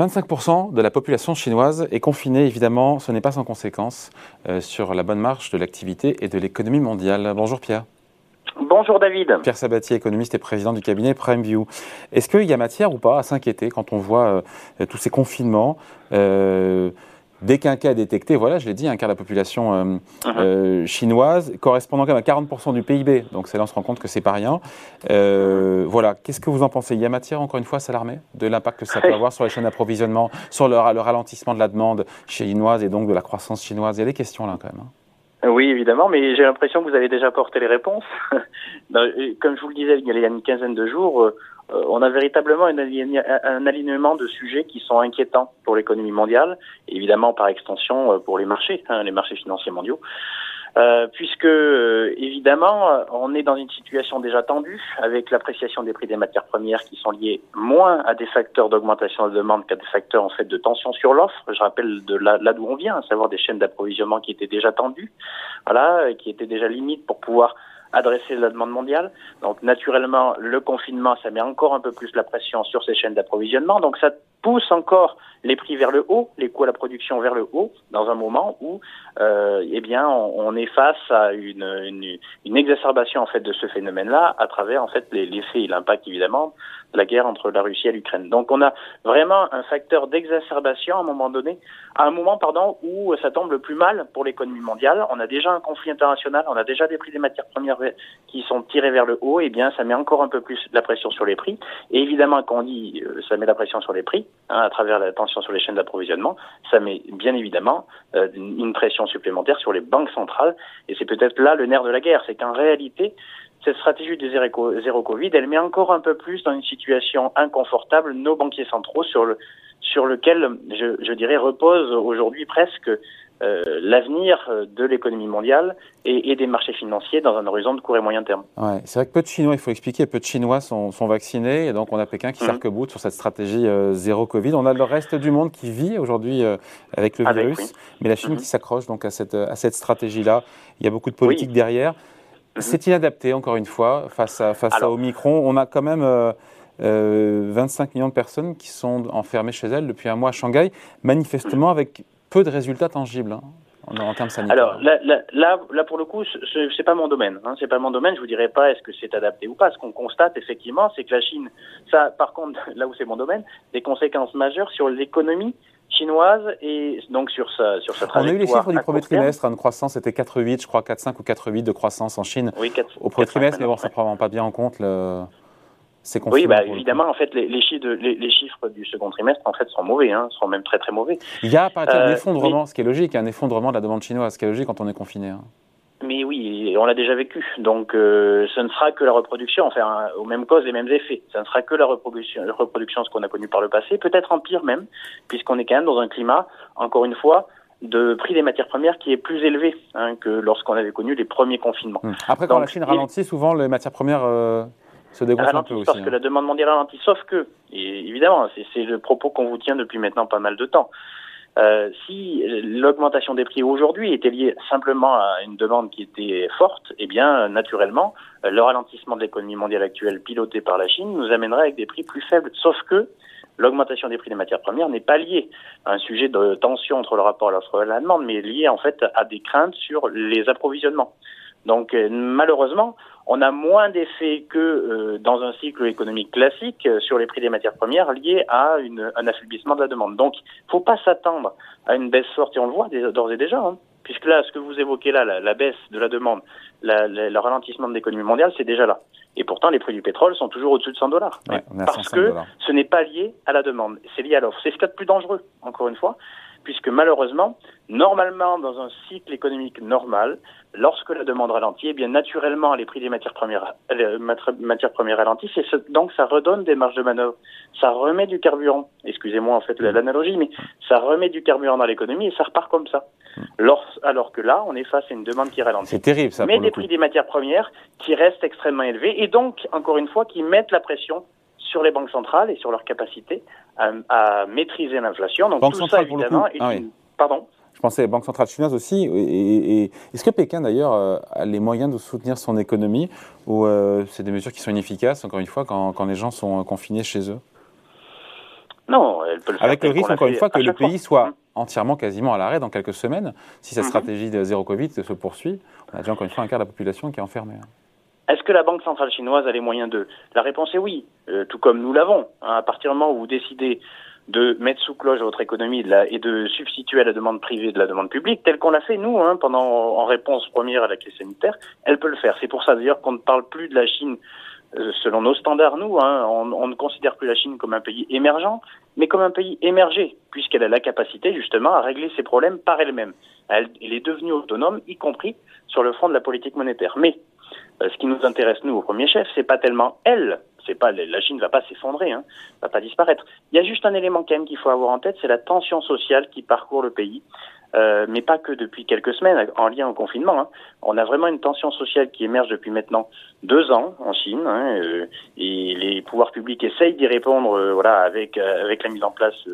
25% de la population chinoise est confinée, évidemment, ce n'est pas sans conséquence euh, sur la bonne marche de l'activité et de l'économie mondiale. Bonjour Pierre. Bonjour David. Pierre Sabatier, économiste et président du cabinet PrimeView. Est-ce qu'il y a matière ou pas à s'inquiéter quand on voit euh, tous ces confinements euh, Dès qu'un cas est détecté, voilà, je l'ai dit, un quart de la population euh, uh-huh. euh, chinoise, correspondant quand même à 40% du PIB. Donc c'est là on se rend compte que c'est pas rien. Euh, voilà, qu'est-ce que vous en pensez? Il y a matière, encore une fois, à s'alarmer de l'impact que ça peut avoir sur les chaînes d'approvisionnement, sur le, ralentissement de la demande chinoise et donc de la croissance chinoise? Il y a des questions là quand même. Hein. Oui, évidemment, mais j'ai l'impression que vous avez déjà porté les réponses. Comme je vous le disais il y a une quinzaine de jours, euh, on a véritablement un, alignement de sujets qui sont inquiétants pour l'économie mondiale, et évidemment par extension euh, pour les marchés, hein, les marchés financiers mondiaux. Euh, puisque évidemment on est dans une situation déjà tendue avec l'appréciation des prix des matières premières qui sont liés moins à des facteurs d'augmentation de demande qu'à des facteurs en fait de tension sur l'offre. Je rappelle de là, d'où on vient, à savoir des chaînes d'approvisionnement qui étaient déjà tendues, voilà, qui étaient déjà limites pour pouvoir adresser la demande mondiale. Donc naturellement, le confinement, ça met encore un peu plus la pression sur ces chaînes d'approvisionnement. Donc ça pousse encore les prix vers le haut, les coûts à la production vers le haut, dans un moment où, euh, eh bien, on, est face à une, une, une, exacerbation en fait de ce phénomène-là à travers en fait l'effet et l'impact évidemment de la guerre entre la Russie et l'Ukraine. Donc on a vraiment un facteur d'exacerbation à un moment donné, à un moment pardon où ça tombe le plus mal pour l'économie mondiale. On a déjà un conflit international, on a déjà des prix des matières premières qui sont tirés vers le haut. Et eh bien, ça met encore un peu plus la pression sur les prix. Et évidemment, quand on dit euh, ça met la pression sur les prix, hein, à travers la tension sur les chaînes d'approvisionnement, ça met bien évidemment euh, une pression supplémentaire sur les banques centrales. Et c'est peut-être là le nerf de la guerre, c'est qu'en réalité, cette stratégie de zéro Covid, elle met encore un peu plus dans une situation inconfortable nos banquiers centraux sur le sur lequel je, je dirais repose aujourd'hui presque euh, l'avenir de l'économie mondiale et, et, des marchés financiers dans un horizon de court et moyen terme. Ouais, c'est vrai que peu de Chinois, il faut expliquer, peu de Chinois sont, sont vaccinés et donc on a Pékin qui mmh. s'arc-boute sur cette stratégie euh, zéro Covid. On a le reste du monde qui vit aujourd'hui euh, avec le virus, mais la Chine mmh. qui s'accroche donc à cette, à cette stratégie-là. Il y a beaucoup de politique derrière. Mmh. C'est inadapté, encore une fois, face à, face à Omicron. On a quand même 25 euh, millions de personnes qui sont enfermées chez elles depuis un mois à Shanghai, manifestement avec peu de résultats tangibles. Hein, en, termes sanitaires. Alors là, là, là, pour le coup, c'est pas mon domaine. Hein, c'est pas mon domaine. Je vous dirais pas est-ce que c'est adapté ou pas. Ce qu'on constate effectivement, c'est que la Chine, ça, par contre, là où c'est mon domaine, des conséquences majeures sur l'économie chinoise et donc sur sa sur sa trajectoire. On a eu les chiffres du premier trimestre, une croissance c'était 4,8, je crois 4,5 ou 4,8 de croissance en Chine oui, 4, au premier trimestre, mais bon, ça prend pas bien en compte le oui, bah, évidemment, en fait, les, chiffres les, chiffres du second trimestre, en fait, sont mauvais, hein, sont même très très mauvais. Il y a un euh, effondrement, ce qui est logique, un effondrement de la demande chinoise, ce qui est logique quand on est confiné. Hein. Mais oui, on l'a déjà vécu. Donc, euh, ce ne sera que la reproduction, enfin, aux mêmes causes, les mêmes effets. Ce ne sera que la reproduction, la reproduction ce qu'on a connu par le passé, peut-être en pire même, puisqu'on est quand même dans un climat, encore une fois, de prix des matières premières qui est plus élevé hein, que lorsqu'on avait connu les premiers confinements. Hum. Après, quand la Chine ralentit, souvent les matières premières euh, se parce que hein. la demande mondiale ralentit, sauf que, et évidemment, c'est le propos qu'on vous tient depuis maintenant pas mal de temps. Euh, si l'augmentation des prix aujourd'hui était liée simplement à une demande qui était forte, eh bien, naturellement, le ralentissement de l'économie mondiale actuelle pilotée par la Chine nous amènerait avec des prix plus faibles. Sauf que l'augmentation des prix des matières premières n'est pas liée à un sujet de tension entre le rapport à l'offre et la demande, mais liée en fait à des craintes sur les approvisionnements. Donc euh, malheureusement, on a moins d'effets que euh, dans un cycle économique classique euh, sur les prix des matières premières liés à une, un affaiblissement de la demande. Donc il ne faut pas s'attendre à une baisse forte, et on le voit d'ores et déjà, hein, puisque là, ce que vous évoquez là, la, baisse de la demande, la, le ralentissement de l'économie mondiale, c'est déjà là. Et pourtant, les prix du pétrole sont toujours au-dessus de 100 dollars. parce que ce n'est pas lié à la demande, c'est lié à l'offre. C'est ce qu'il y a de plus dangereux, encore une fois, puisque malheureusement, normalement, dans un cycle économique normal, lorsque la demande ralentit, eh bien naturellement les prix des matières premières, les matières premières ralentissent et donc ça redonne des marges de manœuvre. Ça remet du carburant. Excusez-moi en fait l'analogie, mais ça remet du carburant dans l'économie et ça repart comme ça. alors que là, on est face à une demande qui ralentit. C'est terrible ça. Mais des prix des matières premières qui restent extrêmement élevés et donc encore une fois qui mettent la pression sur les banques centrales et sur leur capacité à, maîtriser l'inflation. Donc tout ça évidemment ah une... Pardon je pensais à la Banque centrale chinoise aussi. Et, Est-ce que Pékin, d'ailleurs, euh, a les moyens de soutenir son économie ou euh, c'est des mesures qui sont inefficaces, encore une fois, quand, les gens sont confinés chez eux? Non, elle peut le faire. Avec le risque, encore une fois, que le pays soit hum. entièrement, quasiment à l'arrêt dans quelques semaines. Si sa mhm. stratégie de zéro Covid se poursuit, on a déjà encore une fois un quart de la population qui est enfermée. Est-ce que la Banque centrale chinoise a les moyens de? La réponse est oui, euh, tout comme nous l'avons. Hein. à partir du moment où vous décidez de mettre sous cloche votre économie et de substituer à la demande privée de la demande publique, telle qu'on l'a fait nous, hein, pendant en réponse première à la crise sanitaire, elle peut le faire. C'est pour ça d'ailleurs qu'on ne parle plus de la Chine euh, selon nos standards, nous, hein, on, ne considère plus la Chine comme un pays émergent, mais comme un pays émergé, puisqu'elle a la capacité justement à régler ses problèmes par elle-même. Elle, elle, est devenue autonome, y compris sur le front de la politique monétaire. Mais ce qui nous intéresse nous au premier chef, c'est pas tellement elle, c'est pas la Chine ne va pas s'effondrer, hein, va pas disparaître. Il y a juste un élément quand même qu'il faut avoir en tête, c'est la tension sociale qui parcourt le pays. Euh, mais pas que depuis quelques semaines, en lien au confinement. Hein. On a vraiment une tension sociale qui émerge depuis maintenant deux ans en Chine, hein, euh, et les pouvoirs publics essayent d'y répondre, euh, voilà, avec avec la mise en place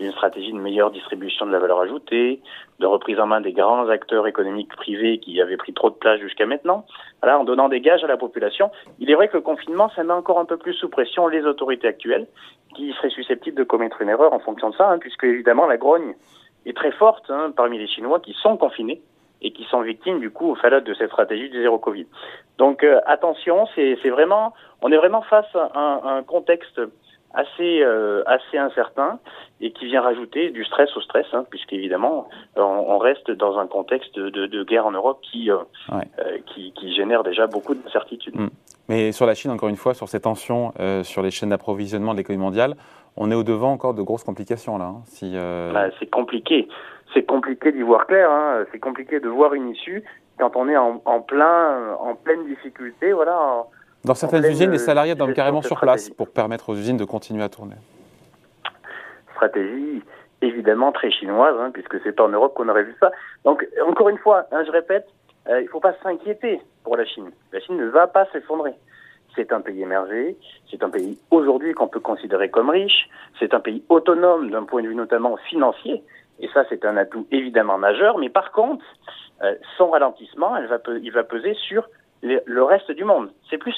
d'une stratégie de meilleure distribution de la valeur ajoutée, de reprise en main des grands acteurs économiques privés qui avaient pris trop de place jusqu'à maintenant, voilà, en donnant des gages à la population. Il est vrai que le confinement, ça met encore un peu plus sous pression les autorités actuelles, qui seraient susceptibles de commettre une erreur en fonction de ça, hein, puisque évidemment la grogne est très forte hein, parmi les Chinois qui sont confinés et qui sont victimes du coup au fallout de cette stratégie du zéro Covid. Donc euh, attention, c'est vraiment, on est vraiment face à un contexte assez euh, assez incertain et qui vient rajouter du stress au stress, hein, puisqu'évidemment on, on reste dans un contexte de, de guerre en Europe qui, euh, euh qui, qui génère déjà beaucoup d'incertitudes. Mm. Mais sur la Chine, encore une fois, sur ces tensions sur les chaînes d'approvisionnement de l'économie mondiale, on est au devant encore de grosses complications là. Hein, si, euh... bah, c'est compliqué, c'est compliqué d'y voir clair. Hein. C'est compliqué de voir une issue quand on est en, en plein en pleine difficulté, voilà. Dans certaines usines, les salariés dorment carrément sur place pour permettre aux usines de continuer à tourner. Stratégie évidemment très chinoise, hein, puisque c'est pas en Europe qu'on aurait vu ça. Donc, encore une fois, hein, je répète, euh, il ne faut pas s'inquiéter pour la Chine. La Chine ne va pas s'effondrer. C'est un pays émergé, c'est un pays aujourd'hui qu'on peut considérer comme riche, c'est un pays autonome d'un point de vue notamment financier, et ça c'est un atout évidemment majeur, mais par contre, euh, son ralentissement, elle va, il va peser sur le reste du monde. C'est plus,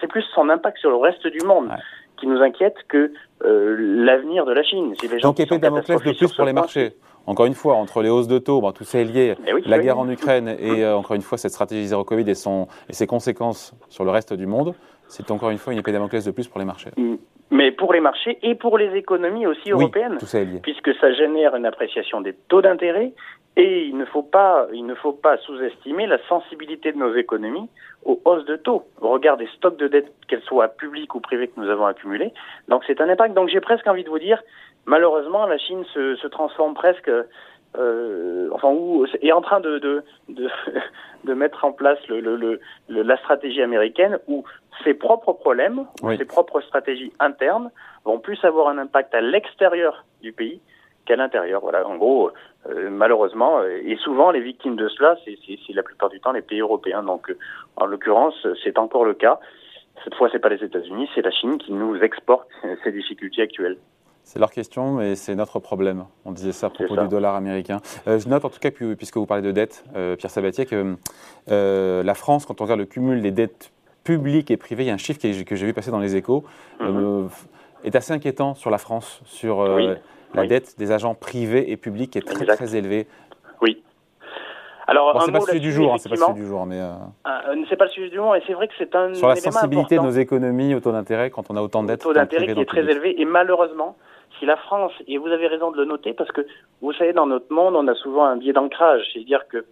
c'est plus son impact sur le reste du monde qui nous inquiète que euh, l'avenir de la Chine. Si les gens Donc épée Damoclès de plus pour les marchés. Encore une fois, entre les hausses de taux, tout ça est lié, la guerre en Ukraine et euh, encore une fois cette stratégie zéro Covid et, son, et ses conséquences sur le reste du monde, c'est encore une fois une épée Damoclès de plus pour les marchés. Mais pour les marchés et pour les économies aussi européennes, tout ça est lié. puisque ça génère une appréciation des taux d'intérêt et il ne faut pas, il ne faut pas sous-estimer la sensibilité de nos économies aux hausses de taux, au regard des stocks de dettes, qu'elles soient publiques ou privées que nous avons accumulés. Donc c'est un impact. Donc j'ai presque envie de vous dire, malheureusement, la Chine se, se transforme presque, euh, enfin, est en train de, de, de, de mettre en place le, le, le, la stratégie américaine où ses propres problèmes, ses propres stratégies internes vont plus avoir un impact à l'extérieur du pays qu'à l'intérieur. Voilà, en gros, euh, malheureusement, euh, et souvent les victimes de cela, c'est la plupart du temps les pays européens. Donc, euh, en l'occurrence, c'est encore le cas. Cette fois, c'est pas les États-Unis, c'est la Chine qui nous exporte ces difficultés actuelles. C'est leur question, mais c'est notre problème. On disait ça à propos du dollar américain. je note en tout cas, puisque vous parlez de dette, Pierre Sabatier, que la France, quand on regarde le cumul des dettes publiques et privées, il y a un chiffre que j'ai vu passer dans les échos, mhm. est assez inquiétant sur la France, sur la dette des agents privés et publics est très très élevée. Oui. Alors, c'est pas le sujet du jour, hein, c'est pas le sujet du jour, mais euh, euh, c'est pas le sujet du jour, et c'est vrai que c'est un sur la sensibilité de nos économies au taux d'intérêt quand on a autant de dettes. Taux d'intérêt qui est très élevé, et malheureusement, si la France et vous avez raison de le noter, parce que vous savez, dans notre monde, on a souvent un biais d'ancrage, c'est-à-dire que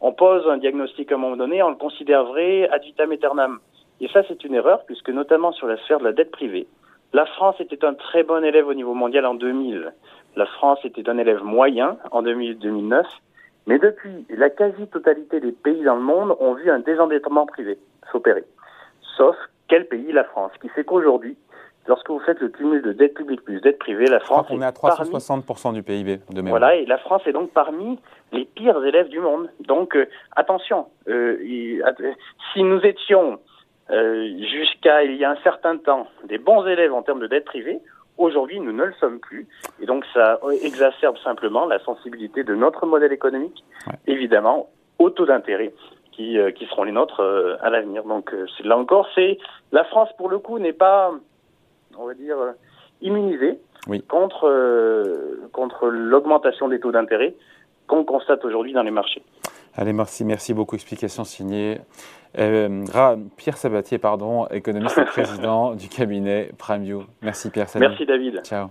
on pose un diagnostic à un moment donné, on le considère vrai ad vitam aeternam, et ça c'est une erreur, puisque notamment sur la sphère de la dette privée, la France était un très bon élève au niveau mondial en 2000. La France était un élève moyen en 2009. Mais depuis, la quasi-totalité des pays dans le monde ont vu un désendettement privé s'opérer. Sauf quel pays? La France, qui fait qu'aujourd'hui, lorsque vous faites le cumul de dette publique plus dette privée, la France on est à 360% du PIB de mémoire. Voilà, et la France est donc parmi les pires élèves du monde. Donc euh, attention, euh, si nous étions euh, jusqu'à il y a un certain temps des bons élèves en termes de dette privée. Aujourd'hui, nous ne le sommes plus. Et donc, ça exacerbe simplement la sensibilité de notre modèle économique, évidemment, aux taux d'intérêt qui, qui seront les nôtres à l'avenir. Donc, là encore, c'est la France, pour le coup, n'est pas, on va dire, immunisé contre, contre l'augmentation des taux d'intérêt qu'on constate aujourd'hui dans les marchés. Allez, merci, merci beaucoup. Explication signée. Euh, Pierre Sabatier, pardon, économiste et président du cabinet PrimeView. Merci Pierre. Merci David. Ciao.